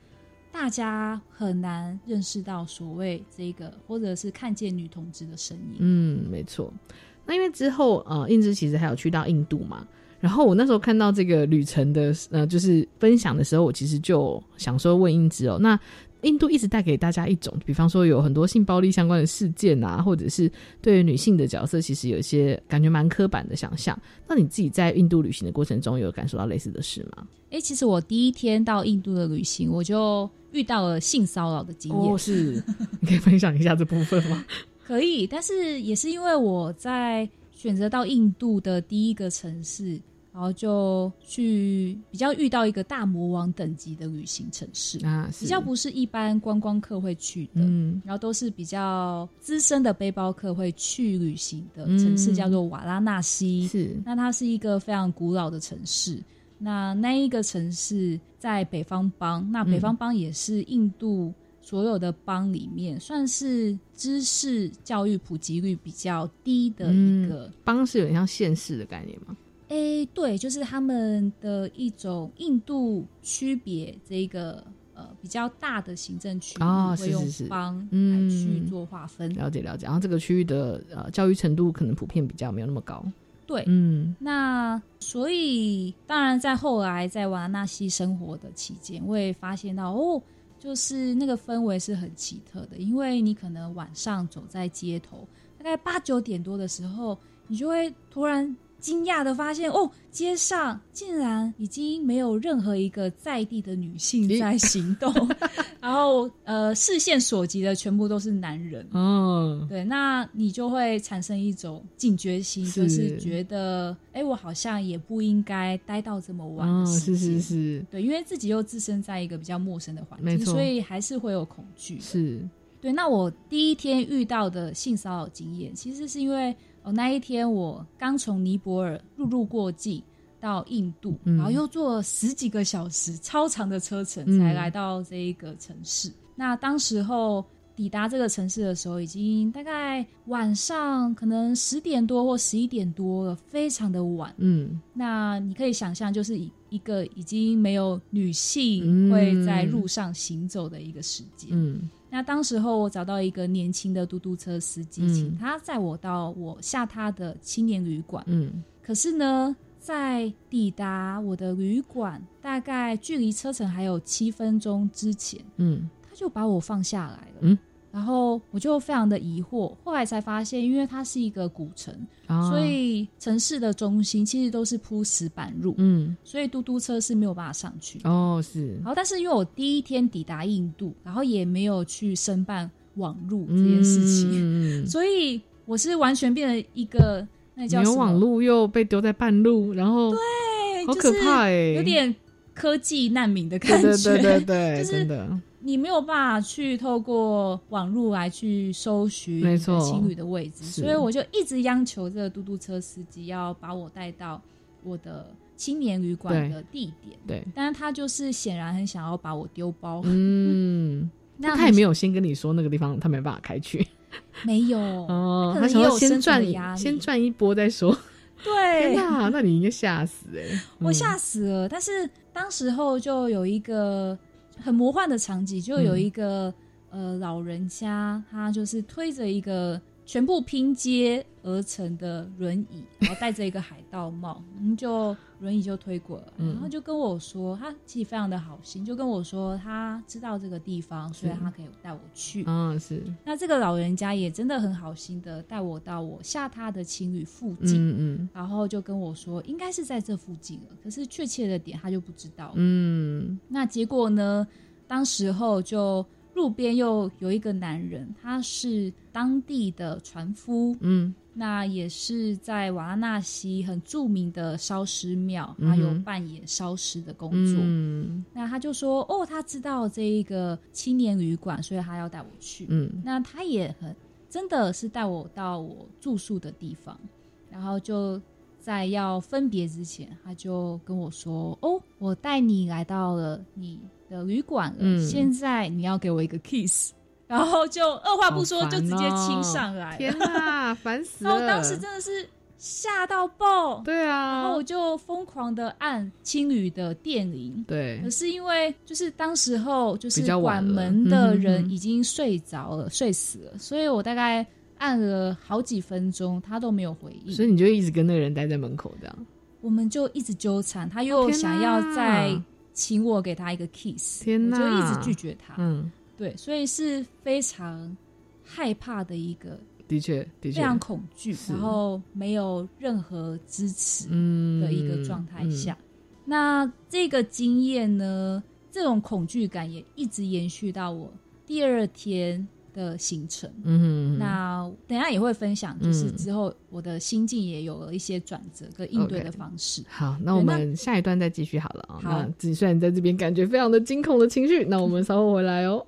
大家很难认识到所谓这个，或者是看见女同志的身影。嗯，没错。那因为之后呃，印之其实还有去到印度嘛，然后我那时候看到这个旅程的呃，就是分享的时候，我其实就想说问英子哦，那印度一直带给大家一种，比方说有很多性暴力相关的事件啊，或者是对于女性的角色，其实有一些感觉蛮刻板的想象。那你自己在印度旅行的过程中，有感受到类似的事吗？哎、其实我第一天到印度的旅行，我就遇到了性骚扰的经验。哦，是，你可以分享一下这部分吗？可以，但是也是因为我在选择到印度的第一个城市，然后就去比较遇到一个大魔王等级的旅行城市啊，比较不是一般观光客会去的，嗯然后都是比较资深的背包客会去旅行的城市，嗯叫做瓦拉纳西。是，那它是一个非常古老的城市。那那一个城市在北方邦，那北方邦也是印度所有的邦里面，算是知识教育普及率比较低的一个。邦是有点像县市的概念吗？诶、对，就是他们的一种印度区别这一个呃比较大的行政区域，哦会用是是。是邦来嗯。去做划分。了解了解，然后这个区域的呃教育程度可能普遍比较没有那么高。对，嗯。那所以当然在后来在瓦拉纳西生活的期间，我也发现到哦，就是那个氛围是很奇特的，因为你可能晚上走在街头，大概八九点多的时候，你就会突然惊讶的发现，哦，街上竟然已经没有任何一个在地的女性在行动，然后呃，视线所及的全部都是男人。嗯，对，那你就会产生一种警觉心，是。就是觉得，哎，我好像也不应该待到这么晚哦，的时间。是是是。对，因为自己又置身在一个比较陌生的环境，所以还是会有恐惧。是，对，那我第一天遇到的性骚扰经验，其实是因为哦那一天我刚从尼泊尔陆路过境到印度，嗯然后又坐了十几个小时超长的车程嗯才来到这一个城市。那当时候抵达这个城市的时候，已经大概晚上可能十点多或十一点多了，非常的晚。嗯那你可以想象，就是一一个已经没有女性嗯会在路上行走的一个时间。嗯那当时候我找到一个年轻的嘟嘟车司机，嗯请他载我到我下榻的青年旅馆。嗯可是呢，在抵达我的旅馆，大概距离车程还有七分钟之前，嗯他就把我放下来了。嗯，然后我就非常的疑惑，后来才发现，因为它是一个古城，啊所以城市的中心其实都是铺石板路，嗯所以嘟嘟车是没有办法上去。哦是然后，但是因为我第一天抵达印度，然后也没有去申办网路这件事情，嗯，所以我是完全变成一个那叫没有网路又被丢在半路，然后对，好可怕哎，有点科技难民的感对觉，对对对对，就是真的你没有办法去透过网络来去搜寻情侣的位置，所以我就一直央求这个嘟嘟车司机要把我带到我的青年旅馆的地点。对，但是他就是显然很想要把我丢包，嗯，那那他也没有先跟你说那个地方他没办法开去。没有。哦，他也有生存赚的压力。先赚一波再说。对。天哪，那你应该吓死哎！我吓死了。但是当时候就有一个很魔幻的场景，就有一个、呃老人家，他就是推着一个全部拼接而成的轮椅，然后戴着一个海盗帽，嗯，就轮椅就推过来，嗯然后就跟我说，他其实非常的好心，就跟我说他知道这个地方，所以他可以带我去。嗯，是，那这个老人家也真的很好心的带我到我下榻的情侣附近，嗯嗯然后就跟我说应该是在这附近了，可是确切的点他就不知道。嗯那结果呢？当时候就路边又有一个男人，他是当地的船夫，嗯。那也是在瓦拉纳西很著名的烧尸庙，他有扮演烧尸的工作。嗯。那他就说：“哦，他知道这一个青年旅馆，所以他要带我去。嗯。那他也很真的是带我到我住宿的地方，然后就在要分别之前，他就跟我说：“哦，我带你来到了你的旅馆了，嗯。现在你要给我一个 kiss。”然后就二话不说就直接亲哦上来，天哪，烦死了！然后当时真的是吓到爆，对啊，然后我就疯狂的按青旅的电铃，对。可是因为就是当时候就是晚管了门的人已经睡着了，睡死了，所以我大概按了好几分钟，他都没有回应，所以你就一直跟那个人待在门口这样。我们就一直纠缠，他又想要哪再请我给他一个 kiss，天哪。我就一直拒绝他，嗯，对，所以是非常害怕的一个。的确的确，非常恐惧，然后没有任何支持嗯的一个状态下，那这个经验呢，这种恐惧感也一直延续到我第二天的行程。嗯哼那等一下也会分享，就是嗯之后我的心境也有了一些转折跟应对的方式。好，那我们下一段再继续好了啊。好那自己虽然在这边感觉非常的惊恐的情绪，那我们稍后回来哦。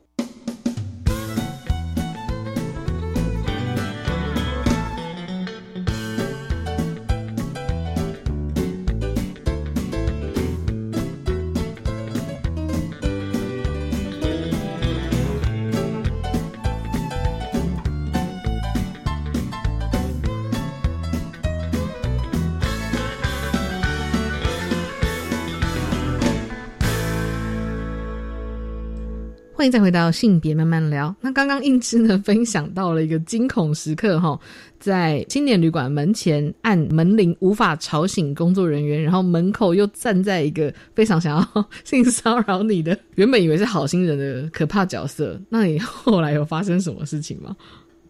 欢迎再回到性别慢慢聊。那刚刚应之呢分享到了一个惊恐时刻哈，在青年旅馆门前按门铃无法吵醒工作人员，然后门口又站在一个非常想要 性骚扰你的，原本以为是好心人的可怕角色。那你后来有发生什么事情吗？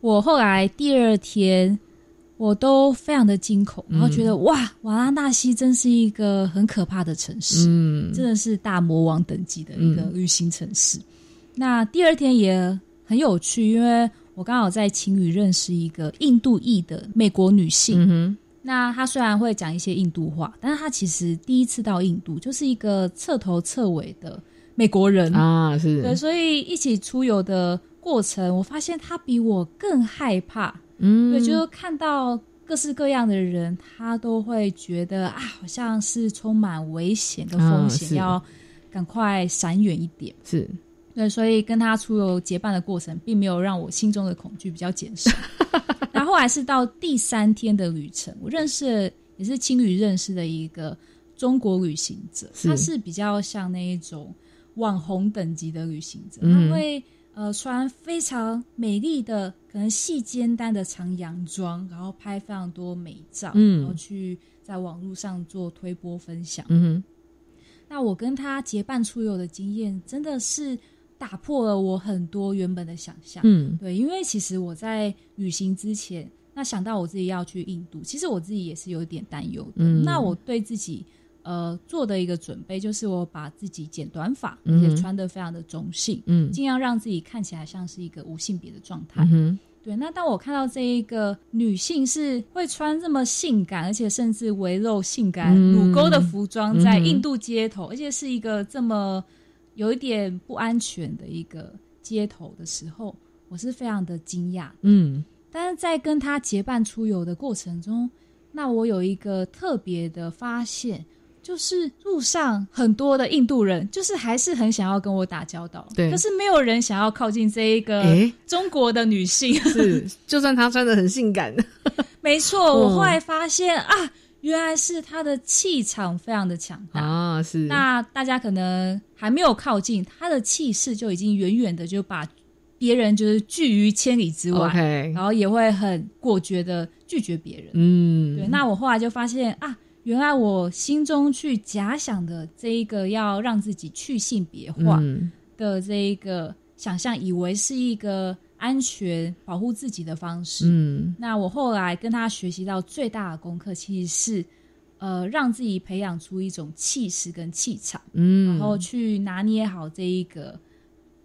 我后来第二天，我都非常的惊恐，然后觉得、哇，瓦拉纳西真是一个很可怕的城市，嗯真的是大魔王等级的一个旅行城市。那第二天也很有趣，因为我刚好在晴雨认识一个印度裔的美国女性。嗯，那她虽然会讲一些印度话，但是她其实第一次到印度，就是一个彻头彻尾的美国人啊，是对，所以一起出游的过程，我发现她比我更害怕。嗯对，就是看到各式各样的人，她都会觉得啊，好像是充满危险的风啊险，是要赶快闪远一点。是对，所以跟他出游结伴的过程，并没有让我心中的恐惧比较减少。然后后来是到第三天的旅程，我认识了也是青旅认识的一个中国旅行者，是他是比较像那一种网红等级的旅行者，嗯他会呃穿非常美丽的可能细肩带的长洋装，然后拍非常多美照，嗯然后去在网络上做推播分享。嗯那我跟他结伴出游的经验，真的是打破了我很多原本的想象。嗯。对，因为其实我在旅行之前，那想到我自己要去印度，其实我自己也是有点担忧的。嗯。那我对自己呃做的一个准备，就是我把自己剪短发，嗯。也穿的非常的中性，嗯。尽量让自己看起来像是一个无性别的状态。嗯对，那当我看到这一个女性是会穿这么性感，而且甚至围露性感嗯。乳沟的服装，在印度街头，而且是一个这么有一点不安全的一个街头的时候，我是非常的惊讶。嗯。但是在跟他结伴出游的过程中，那我有一个特别的发现，就是路上很多的印度人，就是还是很想要跟我打交道，对。可是没有人想要靠近这一个中国的女性。是，就算她穿的很性感，没错，嗯。我后来发现啊，原来是他的气场非常的强大。啊，是那大家可能还没有靠近，他的气势就已经远远的就把别人就是拒于千里之外然后也会很果决的拒绝别人。嗯，对，那我后来就发现啊，原来我心中去假想的这一个要让自己去性别化嗯的这一个想象，以为是一个安全保护自己的方式。嗯那我后来跟他学习到最大的功课，其实是呃让自己培养出一种气势跟气场，嗯，然后去拿捏好这一个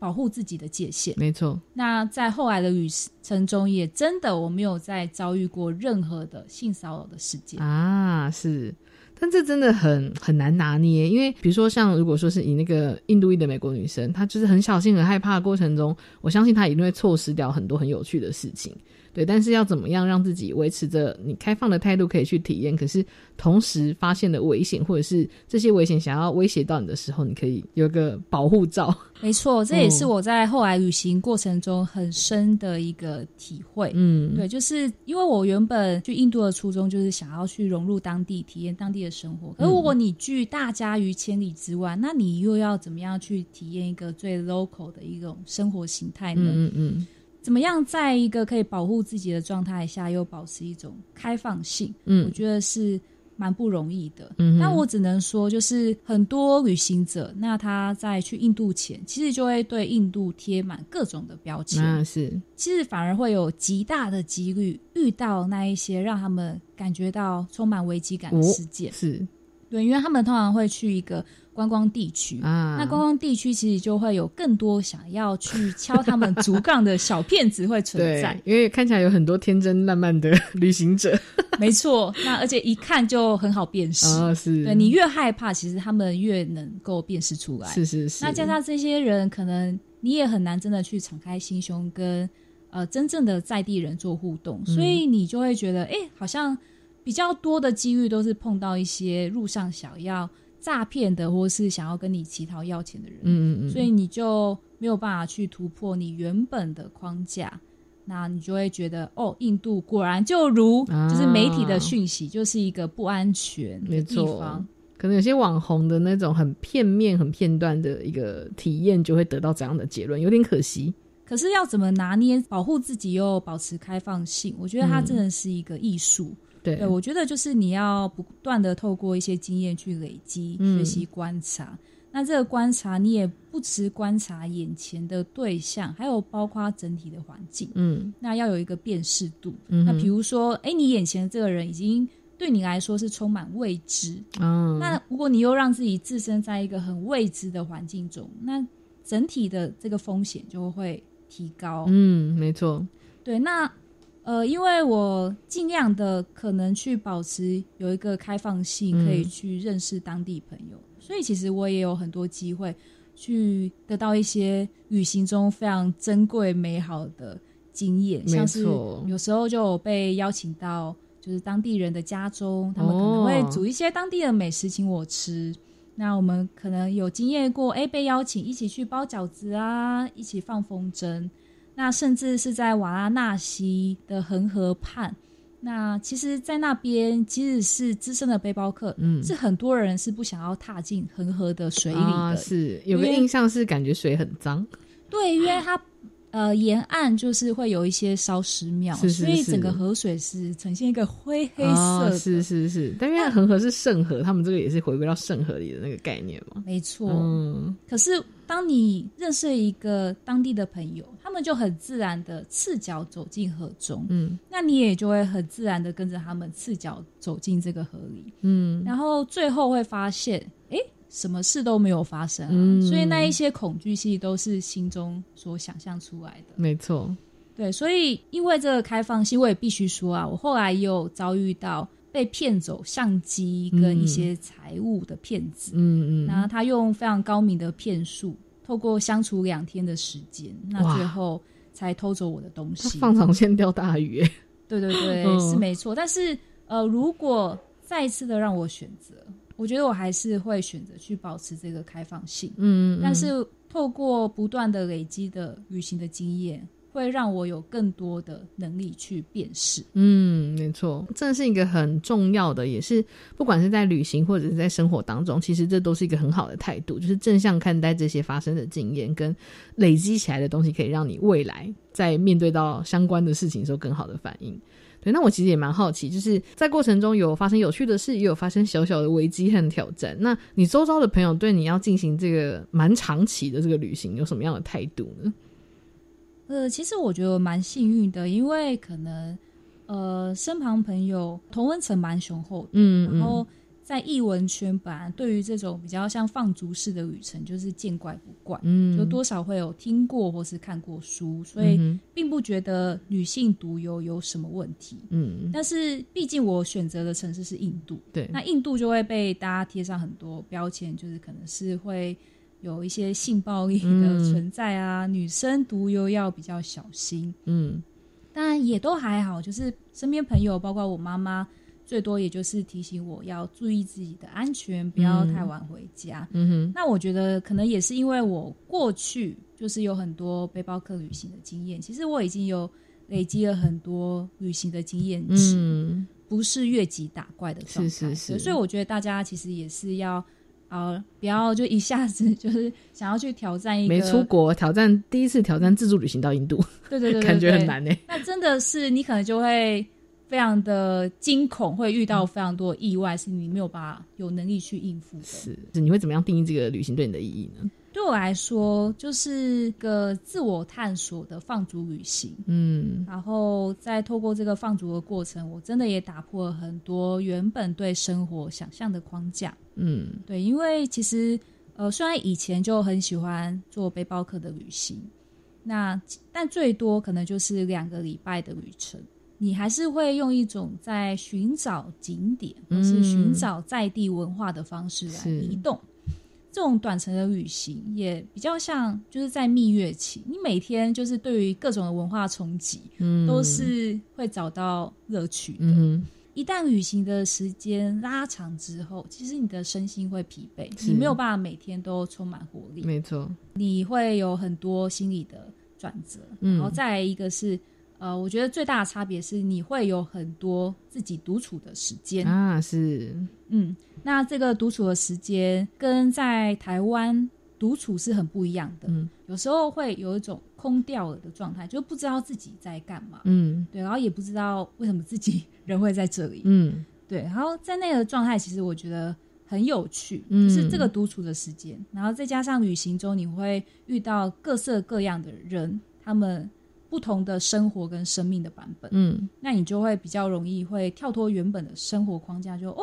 保护自己的界限。没错，那在后来的旅程中，也真的我没有再遭遇过任何的性骚扰的事件。啊，是，但这真的很很难拿捏，因为比如说像如果说是以那个印度裔的美国女生，她就是很小心、很害怕的过程中，我相信她一定会错失掉很多很有趣的事情。对，但是要怎么样让自己维持着你开放的态度可以去体验，可是同时发现的危险，或者是这些危险想要威胁到你的时候，你可以有个保护罩。没错，这也是嗯我在后来旅行过程中很深的一个体会。嗯，对，就是因为我原本去印度的初衷就是想要去融入当地，体验当地的生活。可如果你拒大家于千里之外，那你又要怎么样去体验一个最 local 的一种生活形态呢？嗯嗯嗯怎么样在一个可以保护自己的状态下，又保持一种开放性？嗯我觉得是蛮不容易的。嗯那我只能说，就是很多旅行者，那他在去印度前，其实就会对印度贴满各种的标签。那是其实反而会有极大的几率遇到那一些让他们感觉到充满危机感的事件。哦是对，因为他们通常会去一个观光地区，啊那观光地区其实就会有更多想要去敲他们竹杠的小骗子会存在。，因为看起来有很多天真烂漫的 旅行者 没错，那而且一看就很好辨识。啊，是对你越害怕，其实他们越能够辨识出来。是是是，那加上这些人，可能你也很难真的去敞开心胸跟呃真正的在地人做互动，嗯所以你就会觉得，哎、好像比较多的机遇都是碰到一些路上想要诈骗的，或是想要跟你乞讨要钱的人，嗯嗯嗯，所以你就没有办法去突破你原本的框架。那你就会觉得，哦，印度果然就如啊就是媒体的讯息，就是一个不安全的地没错方。可能有些网红的那种很片面、很片段的一个体验，就会得到怎样的结论，有点可惜。可是要怎么拿捏保护自己又保持开放性？我觉得它嗯真的是一个艺术。对对，我觉得就是你要不断的透过一些经验去累积、嗯学习、观察。那这个观察，你也不只观察眼前的对象，还有包括整体的环境。嗯那要有一个辨识度。嗯那比如说，哎，你眼前的这个人已经对你来说是充满未知。嗯，那如果你又让自己置身在一个很未知的环境中，那整体的这个风险就会提高。嗯，没错，对，那呃，因为我尽量的可能去保持有一个开放性，嗯可以去认识当地朋友，所以其实我也有很多机会去得到一些旅行中非常珍贵美好的经验，没像是错有时候就有被邀请到就是当地人的家中，他们可能会哦煮一些当地的美食请我吃。那我们可能有经验过，哎，被邀请一起去包饺子啊，一起放风筝。那甚至是在瓦拉纳西的恒河畔，那其实，在那边即使是资深的背包客，嗯。是很多人是不想要踏进恒河的水里的，啊、是有个印象是感觉水很脏，对，因为它呃沿岸就是会有一些烧尸庙，是是是所以整个河水是呈现一个灰黑色。是是是，但因为恒河是圣河，他们这个也是回归到圣河里的那个概念嘛。没错，嗯，可是当你认识一个当地的朋友，他们就很自然的赤脚走进河中，嗯。那你也就会很自然的跟着他们赤脚走进这个河里，嗯。然后最后会发现，诶，什么事都没有发生啊，嗯。所以那一些恐惧其实都是心中所想象出来的。没错，对，所以因为这个开放性，我也必须说啊，我后来也有遭遇到被骗走相机跟一些财物的骗子。嗯嗯，然后他用非常高明的骗术，透过相处两天的时间，那最后才偷走我的东西。放长线钓大鱼，哎对对对，嗯是没错。但是呃，如果再一次的让我选择，我觉得我还是会选择去保持这个开放性。嗯，嗯但是透过不断的累积的旅行的经验，会让我有更多的能力去辨识。嗯，没错，这是一个很重要的，也是不管是在旅行或者是在生活当中，其实这都是一个很好的态度，就是正向看待这些发生的经验跟累积起来的东西，可以让你未来在面对到相关的事情的时候更好的反应。对，那我其实也蛮好奇，就是在过程中有发生有趣的事，也有发生小小的危机和挑战。那你周遭的朋友对你要进行这个蛮长期的这个旅行有什么样的态度呢？呃，其实我觉得我蛮幸运的，因为可能呃身旁朋友同温层蛮雄厚的，嗯然后在艺文圈本来对于这种比较像放逐式的旅程，就是见怪不怪，嗯就多少会有听过或是看过书，所以并不觉得女性独游有什么问题。嗯，但是毕竟我选择的城市是印度，对那印度就会被大家贴上很多标签，就是可能是会有一些性暴力的嗯存在啊，女生独游要比较小心。嗯当然也都还好，就是身边朋友，包括我妈妈，最多也就是提醒我要注意自己的安全，不要太晚回家。嗯哼，那我觉得可能也是因为我过去就是有很多背包客旅行的经验，其实我已经有累积了很多旅行的经验值，嗯不是越级打怪的状态。是是是所以我觉得大家其实也是要。呃，不要就一下子就是想要去挑战一个没出国挑战第一次挑战自助旅行到印度，对对对对 感觉很对难欸呢。那真的是你可能就会非常的惊恐，会遇到非常多意外，是你没有办法有能力去应付的。是，你会怎么样定义这个旅行对你的意义呢？对我来说，就是个自我探索的放逐旅行。嗯然后再透过这个放逐的过程，我真的也打破了很多原本对生活想象的框架。嗯对，因为其实呃，虽然以前就很喜欢做背包客的旅行，那但最多可能就是两个礼拜的旅程，你还是会用一种在寻找景点或是寻找在地文化的方式来移动。这种短程的旅行也比较像，就是在蜜月期，你每天就是对于各种的文化冲击，嗯。都是会找到乐趣的。嗯一旦旅行的时间拉长之后，其实你的身心会疲惫，你没有办法每天都充满活力。哼，，没错，你会有很多心理的转折。嗯。然后再来一个是，呃，我觉得最大的差别是你会有很多自己独处的时间。啊，是，嗯，那这个独处的时间跟在台湾独处是很不一样的。嗯有时候会有一种空掉了的状态，就不知道自己在干嘛。嗯对，然后也不知道为什么自己 人会在这里。嗯对，然后在那个状态，其实我觉得很有趣，嗯就是这个独处的时间，然后再加上旅行中你会遇到各色各样的人，他们不同的生活跟生命的版本，嗯那你就会比较容易会跳脱原本的生活框架就，哦，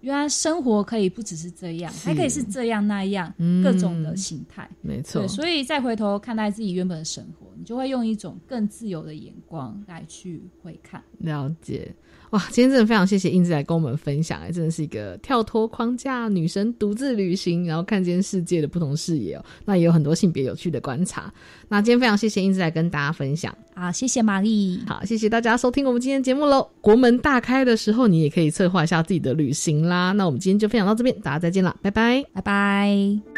原来生活可以不只是这样，还可以是这样那样，嗯各种的形态。没错，，所以再回头看待自己原本的生活，你就会用一种更自由的眼光来去回看。了解。哇，今天真的非常谢谢英子来跟我们分享，哎，真的是一个跳脱框架女生独自旅行，然后看见世界的不同视野哦。那也有很多性别有趣的观察。那今天非常谢谢英子来跟大家分享。好，谢谢玛丽。好，谢谢大家收听我们今天节目喽。国门大开的时候，你也可以策划一下自己的旅行啦。那我们今天就分享到这边，大家再见啦，拜拜，拜拜。